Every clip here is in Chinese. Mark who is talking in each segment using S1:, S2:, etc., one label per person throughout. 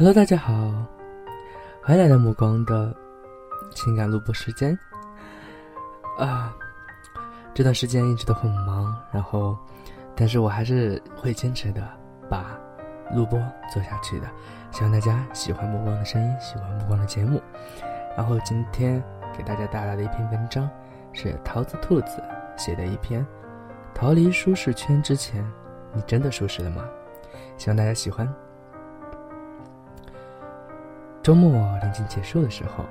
S1: Hello，大家好，欢迎来到目光的情感录播时间。啊，这段时间一直都很忙，然后，但是我还是会坚持的把录播做下去的。希望大家喜欢目光的声音，喜欢目光的节目。然后今天给大家带来的一篇文章是桃子兔子写的一篇《逃离舒适圈之前，你真的舒适了吗》。希望大家喜欢。周末临近结束的时候，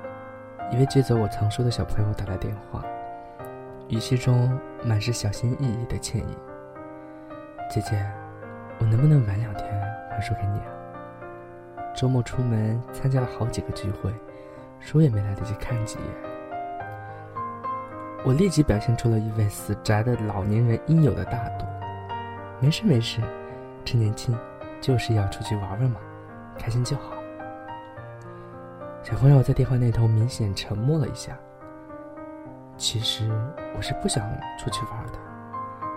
S1: 一位接走我藏书的小朋友打来电话，语气中满是小心翼翼的歉意：“姐姐，我能不能晚两天还书给你啊？周末出门参加了好几个聚会，书也没来得及看几眼。”我立即表现出了一位死宅的老年人应有的大度：“没事没事，趁年轻就是要出去玩玩嘛，开心就好。”小朋友在电话那头明显沉默了一下。其实我是不想出去玩的，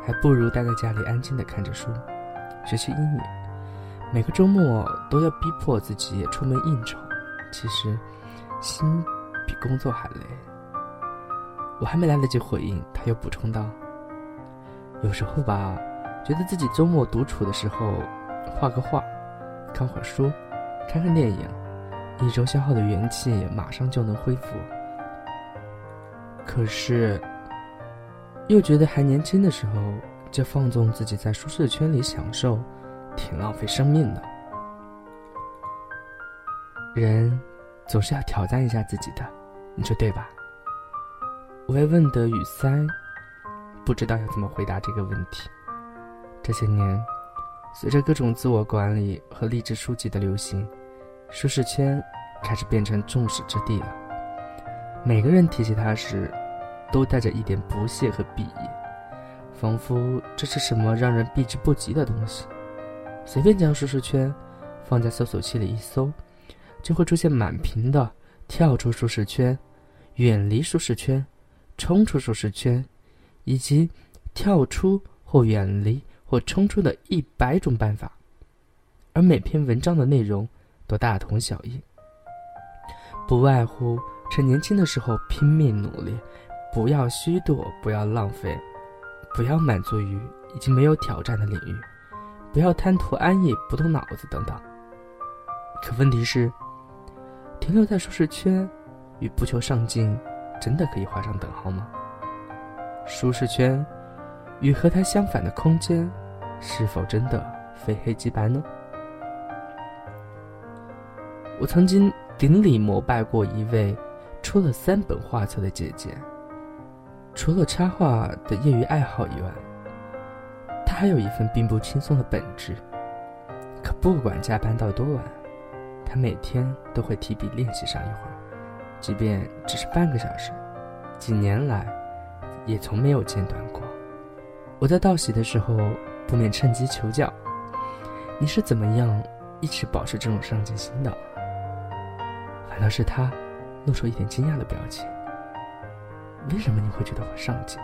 S1: 还不如待在家里安静的看着书，学习英语。每个周末都要逼迫自己出门应酬，其实心比工作还累。我还没来得及回应，他又补充道：“有时候吧，觉得自己周末独处的时候，画个画，看会儿书，看看电影。”一周消耗的元气马上就能恢复，可是又觉得还年轻的时候就放纵自己在舒适圈里享受，挺浪费生命的。人总是要挑战一下自己的，你说对吧？我也问得语塞，不知道要怎么回答这个问题。这些年，随着各种自我管理和励志书籍的流行。舒适圈开始变成众矢之的了。每个人提起它时，都带着一点不屑和鄙夷，仿佛这是什么让人避之不及的东西。随便将舒适圈放在搜索器里一搜，就会出现满屏的“跳出舒适圈”“远离舒适圈”“冲出舒适圈”以及“跳出或远离或冲出”的一百种办法，而每篇文章的内容。都大同小异，不外乎趁年轻的时候拼命努力，不要虚度，不要浪费，不要满足于已经没有挑战的领域，不要贪图安逸不动脑子等等。可问题是，停留在舒适圈与不求上进，真的可以画上等号吗？舒适圈与和它相反的空间，是否真的非黑即白呢？我曾经顶礼膜拜过一位出了三本画册的姐姐。除了插画的业余爱好以外，她还有一份并不轻松的本职。可不管加班到多晚，她每天都会提笔练习上一会儿，即便只是半个小时。几年来，也从没有间断过。我在道喜的时候，不免趁机求教：“你是怎么样一直保持这种上进心的？”反倒是他，露出一点惊讶的表情。为什么你会觉得我上进？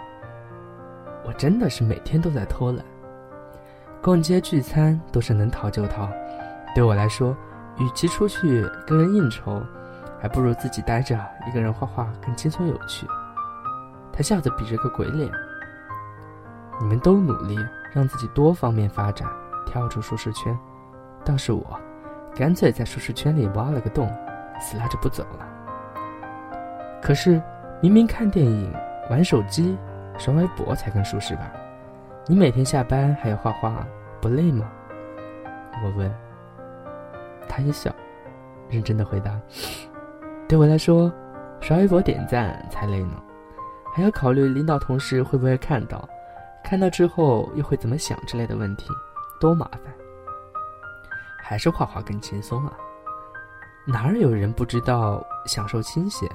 S1: 我真的是每天都在偷懒，逛街聚餐都是能逃就逃。对我来说，与其出去跟人应酬，还不如自己待着一个人画画更轻松有趣。他笑着比着个鬼脸。你们都努力让自己多方面发展，跳出舒适圈，倒是我，干脆在舒适圈里挖了个洞。死拉着不走了。可是，明明看电影、玩手机、刷微博才更舒适吧？你每天下班还要画画，不累吗？我问。他一笑，认真的回答：“对我来说，刷微博点赞才累呢，还要考虑领导同事会不会看到，看到之后又会怎么想之类的问题，多麻烦。还是画画更轻松啊。”哪儿有人不知道享受清闲？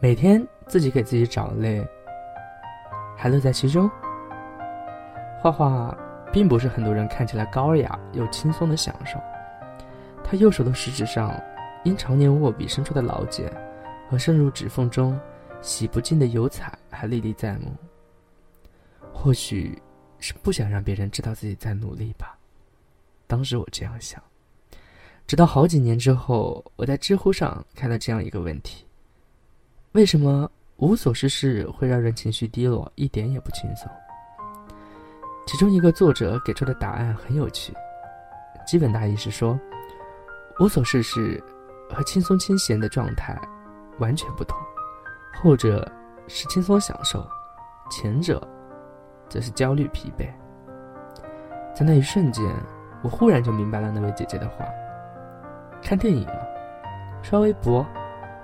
S1: 每天自己给自己找累，还乐在其中。画画并不是很多人看起来高雅又轻松的享受。他右手的食指上，因常年握笔生出的老茧和渗入指缝中洗不尽的油彩还历历在目。或许是不想让别人知道自己在努力吧。当时我这样想。直到好几年之后，我在知乎上看到这样一个问题：为什么无所事事会让人情绪低落，一点也不轻松？其中一个作者给出的答案很有趣，基本大意是说，无所事事和轻松清闲的状态完全不同，后者是轻松享受，前者则是焦虑疲惫。在那一瞬间，我忽然就明白了那位姐姐的话。看电影刷微博、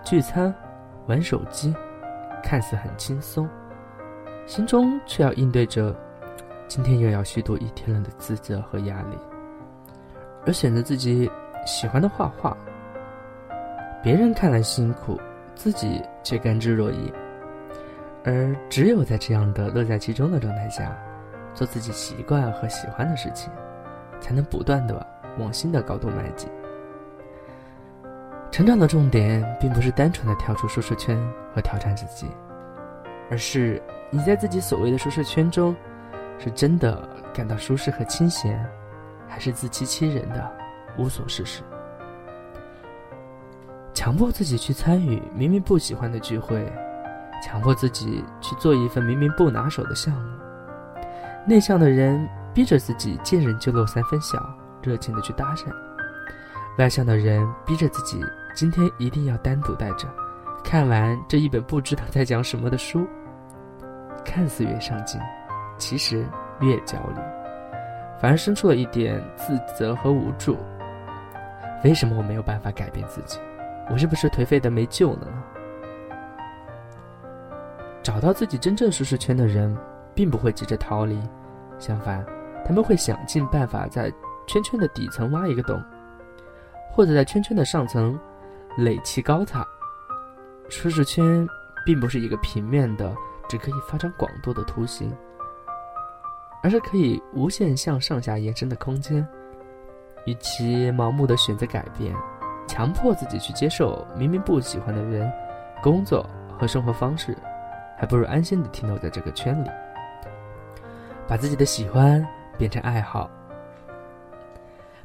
S1: 聚餐、玩手机，看似很轻松，心中却要应对着今天又要虚度一天了的自责和压力。而选择自己喜欢的画画，别人看来辛苦，自己却甘之若饴。而只有在这样的乐在其中的状态下，做自己习惯和喜欢的事情，才能不断的往新的高度迈进。成长的重点并不是单纯的跳出舒适圈和挑战自己，而是你在自己所谓的舒适圈中，是真的感到舒适和清闲，还是自欺欺人的无所事事？强迫自己去参与明明不喜欢的聚会，强迫自己去做一份明明不拿手的项目。内向的人逼着自己见人就露三分笑，热情的去搭讪；外向的人逼着自己。今天一定要单独带着，看完这一本不知道在讲什么的书。看似越上进，其实越焦虑，反而生出了一点自责和无助。为什么我没有办法改变自己？我是不是颓废的没救了呢？找到自己真正舒适圈的人，并不会急着逃离，相反，他们会想尽办法在圈圈的底层挖一个洞，或者在圈圈的上层。垒砌高塔，舒适圈并不是一个平面的、只可以发展广度的图形，而是可以无限向上下延伸的空间。与其盲目的选择改变，强迫自己去接受明明不喜欢的人、工作和生活方式，还不如安心的停留在这个圈里，把自己的喜欢变成爱好，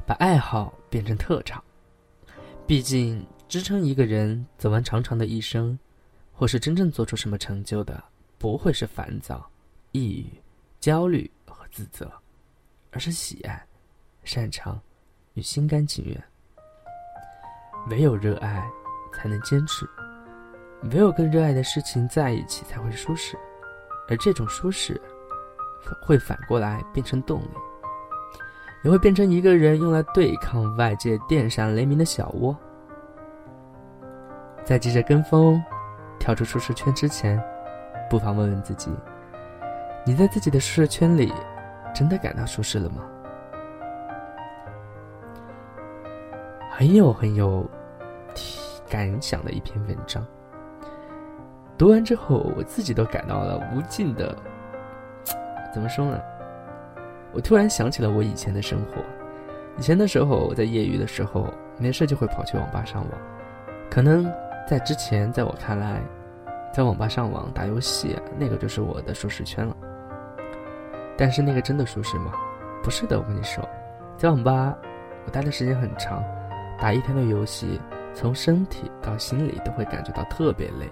S1: 把爱好变成特长。毕竟。支撑一个人走完长长的一生，或是真正做出什么成就的，不会是烦躁、抑郁、焦虑和自责，而是喜爱、擅长与心甘情愿。唯有热爱，才能坚持；唯有跟热爱的事情在一起，才会舒适。而这种舒适，会反过来变成动力，也会变成一个人用来对抗外界电闪雷鸣的小窝。在急着跟风、跳出舒适圈之前，不妨问问自己：你在自己的舒适圈里，真的感到舒适了吗？很有很有感想的一篇文章。读完之后，我自己都感到了无尽的……怎么说呢？我突然想起了我以前的生活。以前的时候，我在业余的时候，没事就会跑去网吧上网，可能。在之前，在我看来，在网吧上网打游戏，那个就是我的舒适圈了。但是那个真的舒适吗？不是的，我跟你说，在网吧我待的时间很长，打一天的游戏，从身体到心里都会感觉到特别累。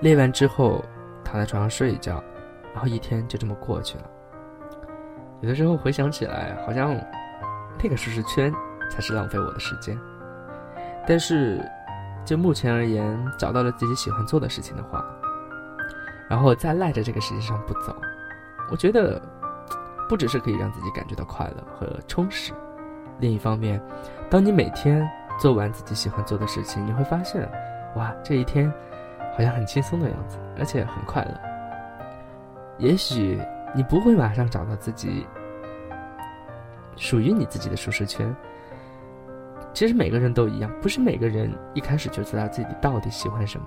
S1: 累完之后，躺在床上睡一觉，然后一天就这么过去了。有的时候回想起来，好像那个舒适圈才是浪费我的时间。但是。就目前而言，找到了自己喜欢做的事情的话，然后再赖在这个世界上不走，我觉得不只是可以让自己感觉到快乐和充实，另一方面，当你每天做完自己喜欢做的事情，你会发现，哇，这一天好像很轻松的样子，而且很快乐。也许你不会马上找到自己属于你自己的舒适圈。其实每个人都一样，不是每个人一开始就知道自己到底喜欢什么。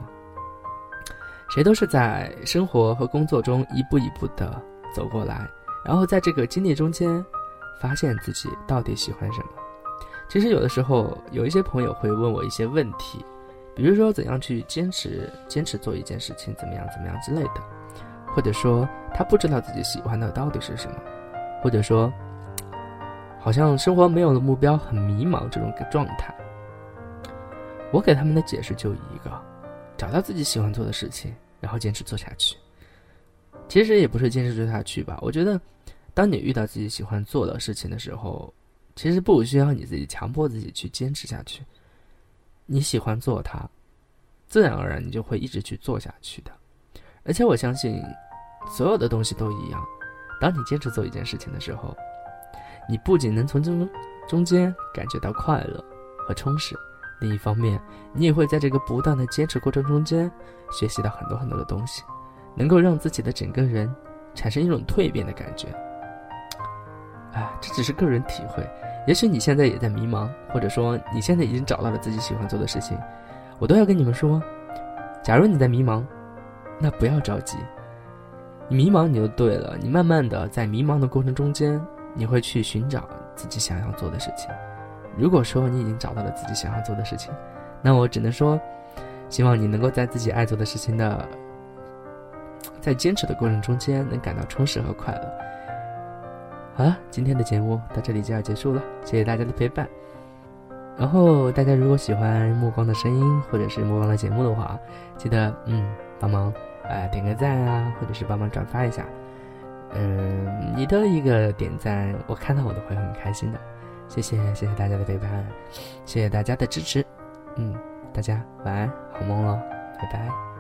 S1: 谁都是在生活和工作中一步一步的走过来，然后在这个经历中间，发现自己到底喜欢什么。其实有的时候，有一些朋友会问我一些问题，比如说怎样去坚持坚持做一件事情，怎么样怎么样之类的，或者说他不知道自己喜欢的到底是什么，或者说。好像生活没有了目标，很迷茫这种状态。我给他们的解释就一个：找到自己喜欢做的事情，然后坚持做下去。其实也不是坚持做下去吧，我觉得，当你遇到自己喜欢做的事情的时候，其实不需要你自己强迫自己去坚持下去。你喜欢做它，自然而然你就会一直去做下去的。而且我相信，所有的东西都一样。当你坚持做一件事情的时候，你不仅能从中中间感觉到快乐和充实，另一方面，你也会在这个不断的坚持过程中间学习到很多很多的东西，能够让自己的整个人产生一种蜕变的感觉。哎，这只是个人体会。也许你现在也在迷茫，或者说你现在已经找到了自己喜欢做的事情，我都要跟你们说：，假如你在迷茫，那不要着急。你迷茫你就对了，你慢慢的在迷茫的过程中间，你会去寻找自己想要做的事情。如果说你已经找到了自己想要做的事情，那我只能说，希望你能够在自己爱做的事情的，在坚持的过程中间，能感到充实和快乐。好了，今天的节目到这里就要结束了，谢谢大家的陪伴。然后大家如果喜欢目光的声音或者是目光的节目的话，记得嗯帮忙呃点个赞啊，或者是帮忙转发一下。嗯，你的一个点赞，我看到我都会很开心的。谢谢谢谢大家的陪伴，谢谢大家的支持。嗯，大家晚安，好梦喽，拜拜。